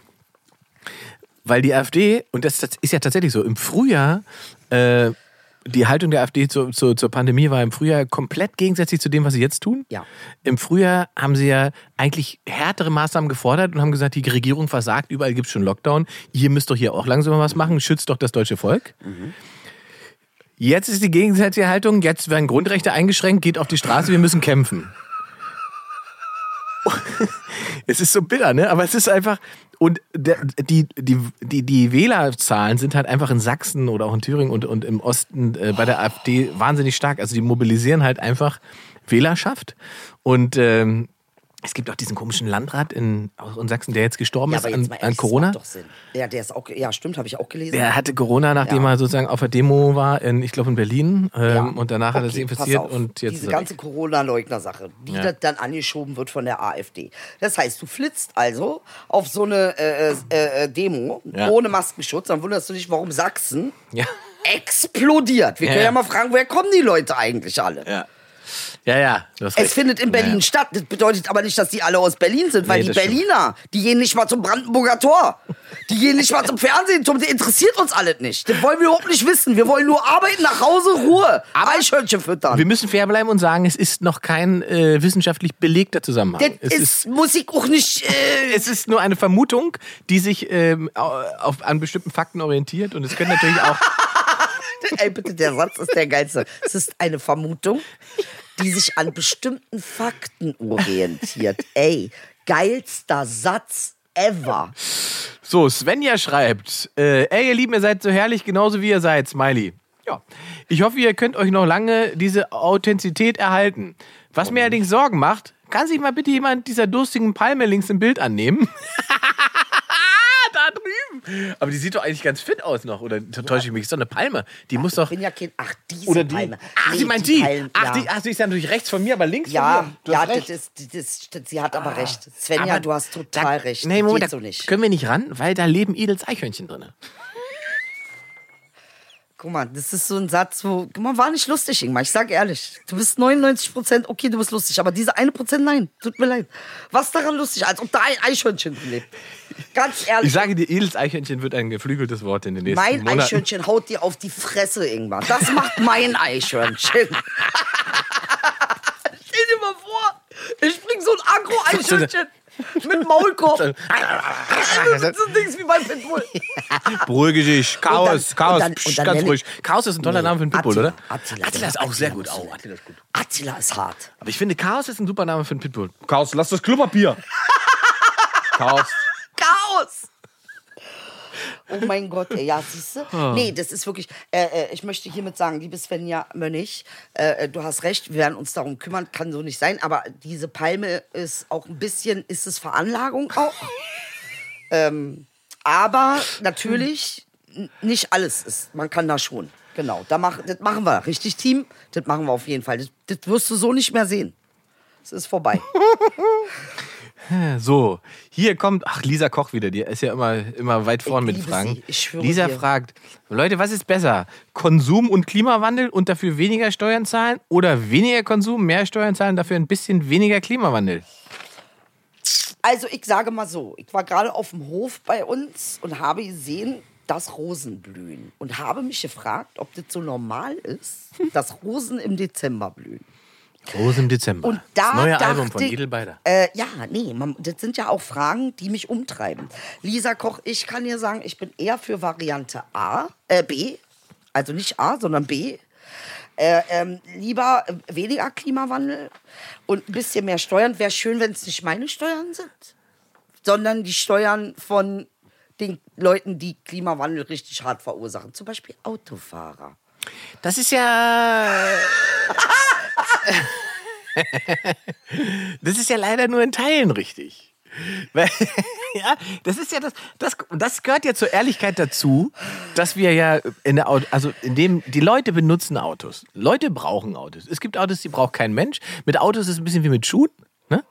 Weil die AfD, und das, das ist ja tatsächlich so, im Frühjahr, äh, die Haltung der AfD zur, zur, zur Pandemie war im Frühjahr komplett gegensätzlich zu dem, was sie jetzt tun. Ja. Im Frühjahr haben sie ja eigentlich härtere Maßnahmen gefordert und haben gesagt, die Regierung versagt, überall gibt es schon Lockdown. Ihr müsst doch hier auch langsam mal was machen, schützt doch das deutsche Volk. Jetzt ist die gegensätzliche Haltung, jetzt werden Grundrechte eingeschränkt, geht auf die Straße, wir müssen kämpfen. Es ist so bitter, ne? Aber es ist einfach. Und die, die, die, die Wählerzahlen sind halt einfach in Sachsen oder auch in Thüringen und, und im Osten äh, bei der AfD wahnsinnig stark. Also die mobilisieren halt einfach Wählerschaft. Und ähm, es gibt auch diesen komischen Landrat in, in Sachsen, der jetzt gestorben Ja, ist aber an, an ehrlich, das Corona. macht doch Sinn. Ja, der ist auch, ja, stimmt, habe ich auch gelesen. Der hatte Corona, nachdem Ja. er sozusagen auf der Demo war, in, ich glaube in Berlin. Ähm, Ja. Und danach hat er sich Okay, infiziert und jetzt Diese ganze. Corona-Leugner-Sache, das dann angeschoben wird von der AfD. Das heißt, du flitzt also auf so eine äh, äh, äh, Demo ohne Maskenschutz, dann wunderst du dich, warum Sachsen explodiert. Wir können ja, ja. mal fragen, woher kommen die Leute eigentlich alle? Ja. Ja, ja. Es recht. findet in Berlin Ja. statt. Das bedeutet aber nicht, dass die alle aus Berlin sind, weil Nee, die das stimmt. Berliner, die gehen nicht mal zum Brandenburger Tor. Die gehen nicht mal zum Fernsehen. Zum, das interessiert uns alles nicht. Das wollen wir überhaupt nicht wissen. Wir wollen nur arbeiten, nach Hause, Ruhe. Eichhörnchen füttern. Wir müssen fair bleiben und sagen, es ist noch kein äh, wissenschaftlich belegter Zusammenhang. Das es, ist, muss ich auch nicht. Äh, es ist nur eine Vermutung, die sich au- auf, an bestimmten Fakten orientiert. Und es können natürlich auch. ey, bitte, der Satz ist der geilste. Es ist eine Vermutung, die sich an bestimmten Fakten orientiert. Ey, geilster Satz ever. So, Svenja schreibt: äh, Ey, ihr Lieben, ihr seid so herrlich, genauso wie ihr seid, Smiley. Ja. Ich hoffe, ihr könnt euch noch lange diese Authentizität erhalten. Was mir allerdings Sorgen macht, kann sich mal bitte jemand dieser durstigen Palme links im Bild annehmen? Aber die sieht doch eigentlich ganz fit aus noch. Oder täusche ich mich? Ist doch eine Palme. Die muss doch. Ich bin ja kein. Ach, diese Oder die. Palme. Ach, Nee, sie meint die. Palme, ach, die. Ach, sie ist ja natürlich rechts von mir, aber links Ja, von mir. Du ja, das das ist, sie hat aber recht. Svenja, Aber du hast total da, recht. Nee, Moment, so nicht. können wir nicht ran, weil da leben Edels Eichhörnchen drin. Guck mal, das ist so ein Satz, wo, guck mal, war nicht lustig, Ingmar. Ich sag ehrlich. Du bist 99 Prozent, okay, du bist lustig, aber diese eine Prozent, nein. Tut mir leid. Was daran lustig, als ob da ein Eichhörnchen lebt. Ganz ehrlich. Ich sage dir, Edels Eichhörnchen wird ein geflügeltes Wort in den nächsten mein Monaten. Eichhörnchen haut dir auf die Fresse, Ingmar. Das macht mein Eichhörnchen. Stell dir mal vor, ich bring so ein Agro-Eichhörnchen mit Maulkorb. so Dings wie beim Pitbull. Beruhige dich. Chaos, Chaos, dann- psch, ganz ruhig. Chaos ist ein toller Nee, Name für einen Pitbull, Attila, oder? Attila, Attila ist auch sehr gut. Oh, Attila ist gut. Attila ist hart. Aber ich finde, Chaos ist ein super Name für einen Pitbull. Chaos, lass das Klopapier. Chaos. Chaos! Oh mein Gott, ey, ja, siehst du? Ah. Nee, das ist wirklich, äh, äh, ich möchte hiermit sagen, liebe Svenja Mönnig, äh, äh, du hast recht, wir werden uns darum kümmern, kann so nicht sein, aber diese Palme ist auch ein bisschen, ist es Veranlagung auch? ähm, aber natürlich, nicht alles ist, man kann da schon. Genau, da mach, das machen wir, richtig Team, das machen wir auf jeden Fall. Das, das wirst du so nicht mehr sehen. Es ist vorbei. So, hier kommt, ach, Lisa Koch wieder, die ist ja immer, immer weit vorn mit Fragen. Lisa dir. fragt, Leute, was ist besser? Konsum und Klimawandel und dafür weniger Steuern zahlen oder weniger Konsum, mehr Steuern zahlen, dafür ein bisschen weniger Klimawandel? Also ich sage mal so, ich war gerade auf dem Hof bei uns und habe gesehen, dass Rosen blühen. Und habe mich gefragt, ob das so normal ist, dass Rosen im Dezember blühen. Groß im Dezember. Und da das neue dachte Album von Edel Beider. Äh, ja, nee, man, das sind ja auch Fragen, die mich umtreiben. Lisa Koch, ich kann dir sagen, ich bin eher für Variante A, äh, B, also nicht A, sondern B. Äh, ähm, lieber äh, weniger Klimawandel und ein bisschen mehr Steuern. Wäre schön, wenn es nicht meine Steuern sind, sondern die Steuern von den Leuten, die Klimawandel richtig hart verursachen. Zum Beispiel Autofahrer. Das ist ja. das ist ja leider nur in Teilen richtig. Ja, das ist ja das, das, das gehört ja zur Ehrlichkeit dazu, dass wir ja in der Auto, also in dem, die Leute benutzen Autos. Leute brauchen Autos. Es gibt Autos, die braucht kein Mensch. Mit Autos ist es ein bisschen wie mit Schuhen. Ne?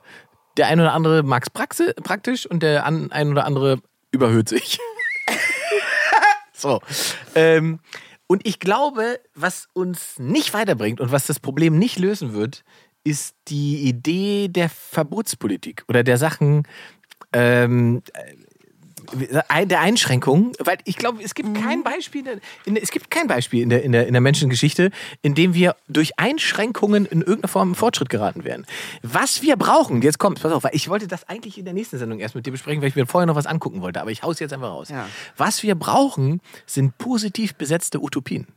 Der ein oder andere mag es praktisch und der ein oder andere überhöht sich. so. Ähm, und ich glaube, was uns nicht weiterbringt und was das Problem nicht lösen wird, ist die Idee der Verbotspolitik oder der Sachen, ähm, äh, der Einschränkungen, weil ich glaube, es gibt kein Beispiel, in, es gibt kein Beispiel in der, in, der, in der Menschengeschichte, in dem wir durch Einschränkungen in irgendeiner Form in Fortschritt geraten wären. Was wir brauchen, jetzt kommt, pass auf, weil ich wollte das eigentlich in der nächsten Sendung erst mit dir besprechen, weil ich mir vorher noch was angucken wollte, aber ich hau's jetzt einfach raus. Ja. Was wir brauchen, sind positiv besetzte Utopien.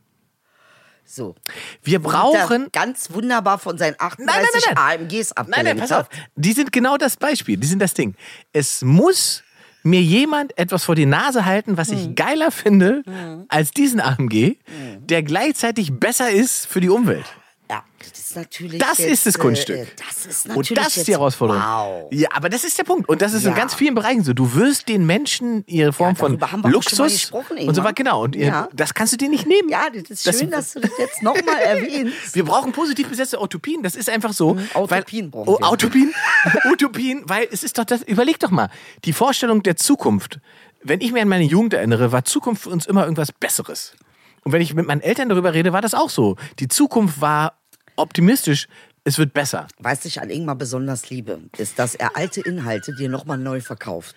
So. Wir brauchen ganz wunderbar von seinen 38 Nein, nein, nein, nein. AMGs Nein, abgelenkt nein, pass auf. Die sind genau das Beispiel. Die sind das Ding. Es muss mir jemand etwas vor die Nase halten, was Hm. ich geiler finde als diesen AMG, Hm. der gleichzeitig besser ist für die Umwelt. Ja, das ist natürlich. Das jetzt, ist das äh, Kunststück. äh, das ist Und natürlich das ist die Herausforderung. Wow. Ja, aber das ist der Punkt. Und das ist in Ja. ganz vielen Bereichen so. Du wirst den Menschen ihre Form Ja, von Luxus gesprochen, und so weiter. Genau. Und ihr- das kannst du dir nicht nehmen. Ja, das ist schön, dass du das jetzt nochmal erwähnst. Wir brauchen positiv besetzte Utopien. Das ist einfach so. Utopien weil, brauchen oh, wir. Utopien, Utopien, weil es ist doch das. Überleg doch mal, die Vorstellung der Zukunft. Wenn ich mir an meine Jugend erinnere, war Zukunft für uns immer irgendwas Besseres. Und wenn ich mit meinen Eltern darüber rede, war das auch so. Die Zukunft war optimistisch. Es wird besser. Was ich an Ingmar besonders liebe, ist, dass er alte Inhalte dir nochmal neu verkauft.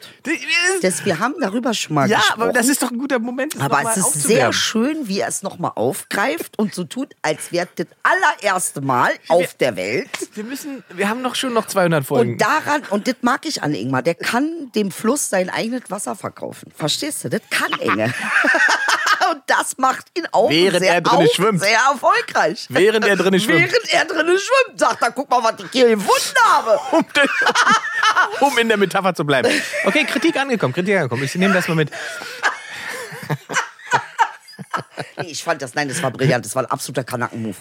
Das, wir haben darüber schon mal ja, gesprochen. aber das ist doch ein guter Moment. Aber es ist sehr schön, wie er es nochmal aufgreift und so tut, als wäre das allererste Mal auf der Welt. Wir müssen, wir haben noch schon noch 200 Folgen. Und daran, und das mag ich an Ingmar, der kann dem Fluss sein eigenes Wasser verkaufen. Verstehst du? Das kann Inge. und das macht ihn auch, Während sehr, er drinne auch schwimmt. sehr erfolgreich. Während er drinne schwimmt. Während er drinne schwimmt, sagt er, guck mal, was ich hier gefunden habe. um, den, um in der Metapher zu bleiben. Okay, Kritik angekommen, Kritik angekommen. Ich nehme das mal mit. Nee, ich fand das, nein, das war brillant, das war ein absoluter Kanacken-Move.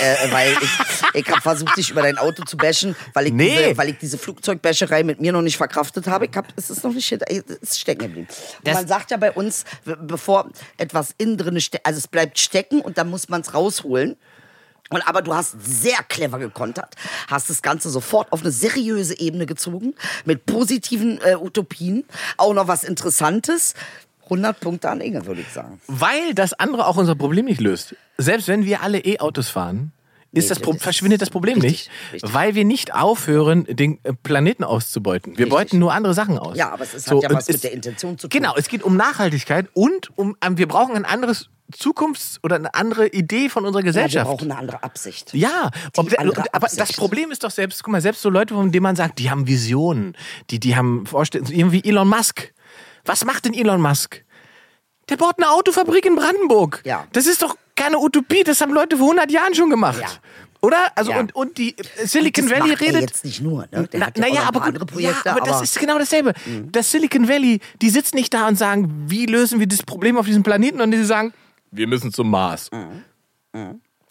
Äh, weil ich, ich habe versucht, dich über dein Auto zu bashen, weil ich, Nee. diese, weil ich diese Flugzeugbäscherei mit mir noch nicht verkraftet habe. Ich hab, es ist noch nicht, es stecken geblieben. Man sagt ja bei uns, bevor etwas innen drin steckt, also es bleibt stecken und dann muss man es rausholen. Und aber du hast sehr clever gekontert, hast das Ganze sofort auf eine seriöse Ebene gezogen, mit positiven äh, Utopien, auch noch was Interessantes. 100 Punkte an Inge, würde ich sagen. Weil das andere auch unser Problem nicht löst. Selbst wenn wir alle E-Autos fahren, ist das das verschwindet das Problem richtig, nicht, richtig. weil wir nicht aufhören, den äh, Planeten auszubeuten. Wir Richtig. beuten nur andere Sachen aus. Ja, aber es ist, So, hat ja was mit der Intention zu tun. Genau, es geht um Nachhaltigkeit und um, ähm, wir brauchen ein anderes Zukunfts- oder eine andere Idee von unserer Ja, wir Gesellschaft. brauchen eine andere Absicht. Ja, ob der, andere aber das Absicht. Problem ist doch selbst, guck mal, selbst so Leute, von denen man sagt, die haben Visionen, die, die haben Vorstellungen, irgendwie Elon Musk. Was macht denn Elon Musk? Der baut eine Autofabrik in Brandenburg. Ja. Das ist doch keine Utopie, das haben Leute vor 100 Jahren schon gemacht. Ja. Oder? Also Ja. und, und die äh, Silicon das Valley macht redet. jetzt nicht nur, ne? Der Na, na ja, aber andere Projekte, ja, aber, das aber- Mhm. ist genau dasselbe. Das Silicon Valley, die sitzen nicht da und sagen, wie lösen wir das Problem auf diesem Planeten, und die sagen, wir müssen zum Mars.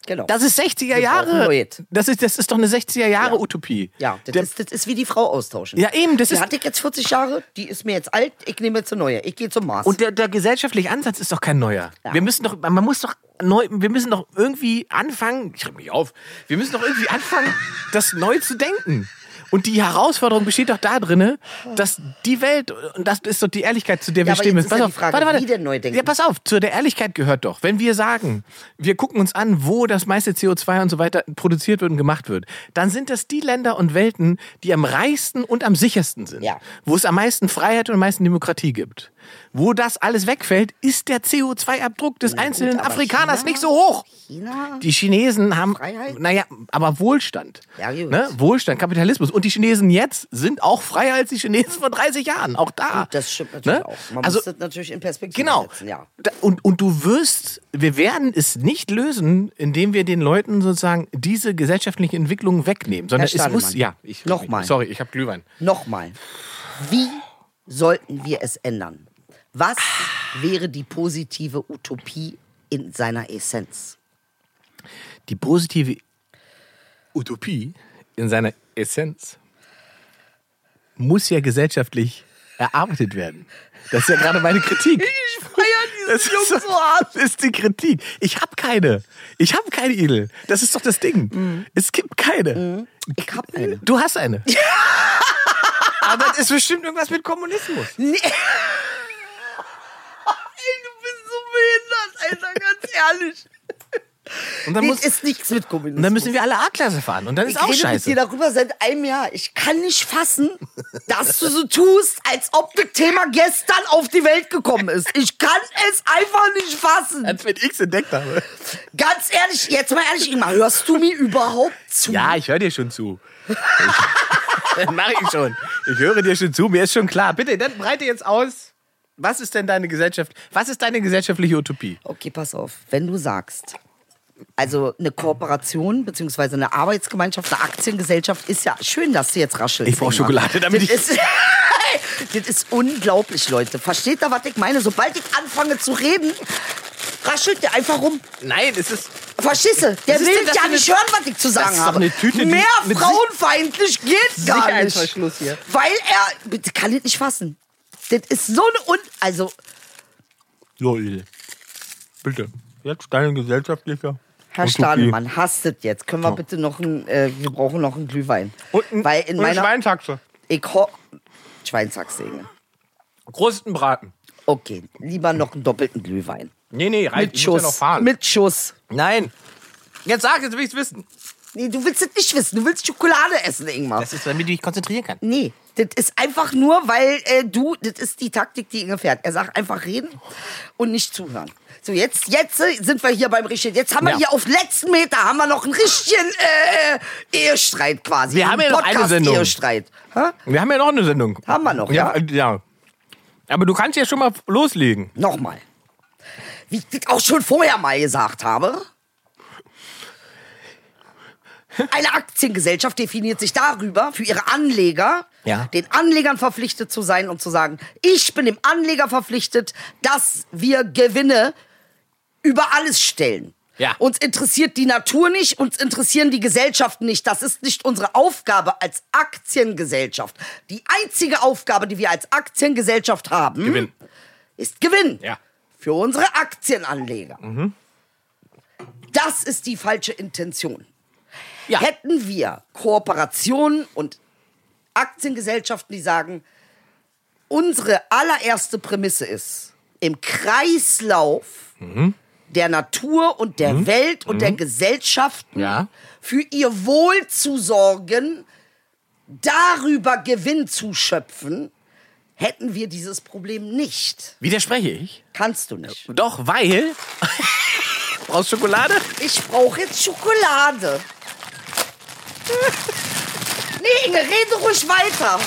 Genau. Das ist 60er Wir brauchen Jahre. Das ist, das ist doch eine 60er Jahre Utopie. ja, das Der- ist, das ist wie die Frau austauschen. Ja, eben, das die ist- hatte ich jetzt 40 Jahre, die ist mir jetzt alt, ich nehme jetzt eine neue. Ich gehe zum Mars. Und der, der gesellschaftliche Ansatz ist doch kein neuer. Wir müssen doch, man muss doch neu, wir müssen doch irgendwie anfangen, ich schreibe mich auf, wir müssen doch irgendwie anfangen, das neu zu denken. Und die Herausforderung besteht doch da drin, dass die Welt, und das ist doch die Ehrlichkeit, zu der Ja, wir aber stehen müssen. ist ja die Frage, neu denken? Ja, pass auf, zu der Ehrlichkeit gehört doch, wenn wir sagen, wir gucken uns an, wo das meiste CO2 und so weiter produziert wird und gemacht wird, dann sind das die Länder und Welten, die am reichsten und am sichersten sind. Ja. Wo es am meisten Freiheit und am meisten Demokratie gibt. Wo das alles wegfällt, ist der CO2-Abdruck des einzelnen aber Afrikaners China- nicht so hoch. China? Die Chinesen haben, Freiheit? naja, aber Wohlstand. Ja, gut. Ne? Wohlstand, Kapitalismus. Und die Chinesen jetzt sind auch freier als die Chinesen vor 30 Jahren. Auch da. Gut, das stimmt natürlich Ne? auch. Man also, muss das natürlich in Perspektive Genau. setzen, ja. Und, und du wirst, wir werden es nicht lösen, indem wir den Leuten sozusagen diese gesellschaftliche Entwicklung wegnehmen, sondern es muss, ja, ich, nochmal. Sorry, ich habe Glühwein. Nochmal. Wie sollten wir es ändern? Was wäre die positive Utopie in seiner Essenz? Die positive Utopie in seiner Essenz muss ja gesellschaftlich erarbeitet werden. Das ist ja gerade meine Kritik. Ich feiere Das ist, so, das ist die Kritik. Ich habe keine. Ich habe keine Idel. Das ist doch das Ding. Mhm. Es gibt keine. Ich hab eine. Du hast eine. Aber das ist bestimmt irgendwas mit Kommunismus. Nee. Ey, du bist so behindert, Alter, ganz ehrlich. Und dann, muss, ist nichts mit Kommunismus. und dann müssen wir alle A-Klasse fahren. Und dann ist ich auch rede mit scheiße. dir darüber seit einem Jahr. Ich kann nicht fassen, dass du so tust, als ob das Thema gestern auf die Welt gekommen ist. Ich kann es einfach nicht fassen. Als wenn ich es entdeckt habe. Ganz ehrlich, jetzt mal ehrlich, Ingmar, hörst du mir überhaupt zu? Ja, ich höre dir schon zu. Ich, mach ich schon. Ich höre dir schon zu. Mir ist schon klar. Bitte, dann breite jetzt aus. Was ist denn deine Gesellschaft? Was ist deine gesellschaftliche Utopie? Okay, pass auf. Wenn du sagst, also eine Kooperation beziehungsweise eine Arbeitsgemeinschaft, eine Aktiengesellschaft ist ja schön, dass du jetzt raschelst. Ich brauch Ingmar. Schokolade, damit das ich- Ist, das ist unglaublich, Leute. Versteht ihr, was ich meine? Sobald ich anfange zu reden, raschelt der einfach rum. Nein, es ist. Verstehst du? Der will denn das ja nicht hören, was ich zu sagen ist doch habe. eine Tüte, die Mehr frauenfeindlich geht gar nicht. Hier. Weil er, bitte kann ich nicht fassen. Das ist so eine Un... Also, Lol. Bitte. Jetzt deine gesellschaftliche. Herr. Stadelmann, hastet jetzt. Können wir bitte noch ein, äh, wir brauchen noch einen Glühwein. Und, ein, Weil in und eine meiner, Schweinshaxe. ich ho Schweinshaxsäge. Krustenbraten. Okay, lieber noch einen doppelten Glühwein. Nee, nee, reicht. Mit Schuss. ja. Mit Schuss. Nein. Jetzt sag, jetzt will ich's wissen. Nee, du willst es nicht wissen. Du willst Schokolade essen, Ingmar. Das ist, damit du dich konzentrieren kannst. Nee, das ist einfach nur, weil äh, du, das ist die Taktik, die Inge fährt. Er sagt einfach reden und nicht zuhören. So, jetzt, jetzt sind wir hier beim richtigen. Jetzt haben wir Ja. hier auf letzten Meter haben wir noch einen richtigen äh, Ehestreit quasi. Wir haben ja noch eine Sendung. Ehestreit. Hä? Wir haben ja noch eine Sendung. Haben wir noch, ja? ja? Ja. Aber du kannst ja schon mal loslegen. Nochmal. Wie ich das auch schon vorher mal gesagt habe. Eine Aktiengesellschaft definiert sich darüber, für ihre Anleger, Ja. den Anlegern verpflichtet zu sein und zu sagen, ich bin dem Anleger verpflichtet, dass wir Gewinne über alles stellen. Ja. Uns interessiert die Natur nicht, uns interessieren die Gesellschaften nicht. Das ist nicht unsere Aufgabe als Aktiengesellschaft. Die einzige Aufgabe, die wir als Aktiengesellschaft haben, Gewinn. ist Gewinn. Ja. Für unsere Aktienanleger. Das ist die falsche Intention. Ja. Hätten wir Kooperationen und Aktiengesellschaften, die sagen, unsere allererste Prämisse ist, im Kreislauf der Natur und der Welt und der Gesellschaften Ja. für ihr Wohl zu sorgen, darüber Gewinn zu schöpfen, hätten wir dieses Problem nicht. Widerspreche ich? Kannst du nicht. Doch, weil. Brauchst Schokolade? Ich brauche jetzt Schokolade. Nee, Inge, rede ruhig weiter.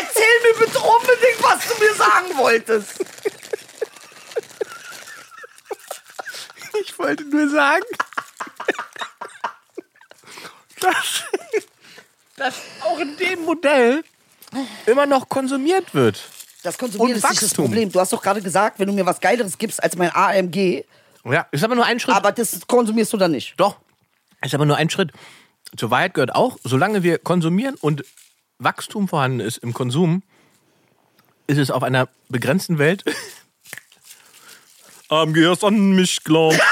Erzähl mir bitte unbedingt, was du mir sagen wolltest. Ich wollte nur sagen, dass, dass auch in dem Modell immer noch konsumiert wird. Das Konsumieren Und ist nicht das Wachstum. Problem. Du hast doch gerade gesagt, wenn du mir was Geileres gibst als mein AMG, Ja, ist aber nur ein Schritt. aber das konsumierst du dann nicht. Doch, ist aber nur ein Schritt. Zur Wahrheit gehört auch, solange wir konsumieren und Wachstum vorhanden ist im Konsum, ist es auf einer begrenzten Welt. AMG hast an mich glaubt.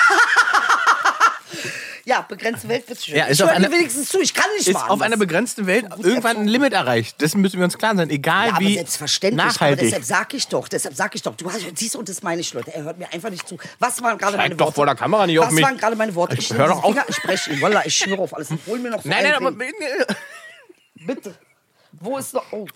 Ja, begrenzte Welt wird schön. Ja, ist ich höre wenigstens zu. Ich kann nicht Ist mal auf einer begrenzten Welt irgendwann ein. Limit erreicht. Dessen müssen wir uns klar sein. Egal Ja, aber wie selbstverständlich. Aber nachhaltig. deshalb sag ich doch, deshalb sag ich doch. Du hast, siehst du, und das meine ich, Leute. Er hört mir einfach nicht zu. Was waren gerade meine doch Worte? vor der Kamera nicht auf Was mich. waren gerade meine Worte? Ich hör doch auf. Finger, Ich spreche ihn. Wallah, ich schwöre auf alles. Hol mir noch so Nein, nein, ein aber. Bitte. Wo ist noch... Oh.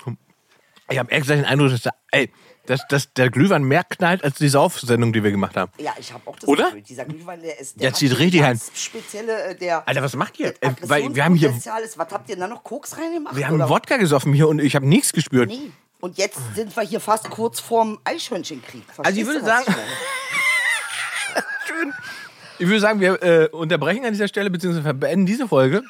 ich habe ehrlich gesagt den Eindruck, dass, da, ey, dass, dass der Glühwein mehr knallt als die Saufsendung, die wir gemacht haben. Ja, ich habe auch das Oder? Gefühl, dieser Glühwein, der ist... Der hat zieht richtig ein. spezielle... Äh, der Alter, was macht ihr? Äh, weil wir haben hier, ist, was habt ihr da noch? Koks reingemacht? wir haben oder? Wodka gesoffen hier und ich habe nichts gespürt. Nee. Und jetzt sind wir hier fast kurz vorm Eichhörnchenkrieg. Also ich Verstehst würde du, sagen- meine? Ich würde sagen, wir äh, unterbrechen an dieser Stelle beziehungsweise beenden diese Folge.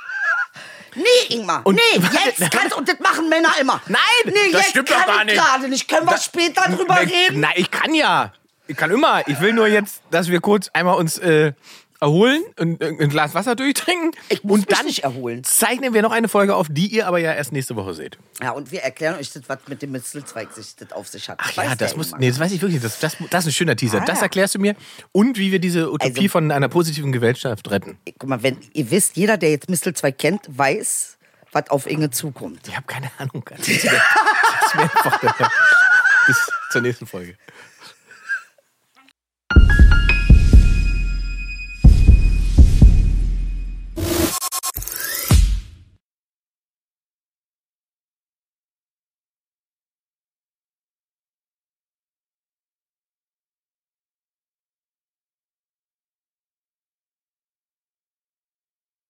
Nee, Ingmar. Und- nee, jetzt kannst und das machen Männer immer. Nein, nee, das jetzt stimmt doch gar ich nicht. gerade nicht. Können wir später drüber Na, reden? Na, ich kann ja. Ich kann immer. Ich will nur jetzt, dass wir kurz einmal uns äh, erholen und äh, ein Glas Wasser durchtrinken. Ich muss und mich dann nicht erholen. zeichnen wir noch eine Folge auf, die ihr aber ja erst nächste Woche seht. Ja, und wir erklären euch das, was mit dem Mistelzweig sich das auf sich hat. Ach ja, das der muss. Nee, das weiß ich wirklich. Das, das, das ist ein schöner Teaser. Ah, das erklärst du mir. Und wie wir diese Utopie Also- von einer positiven Gesellschaft retten. Guck mal, wenn ihr wisst, jeder, der jetzt Mistelzweig kennt, weiß, was auf Inge zukommt. Ich habe keine Ahnung. Mir. Erzähl's mir einfach. Bis zur nächsten Folge.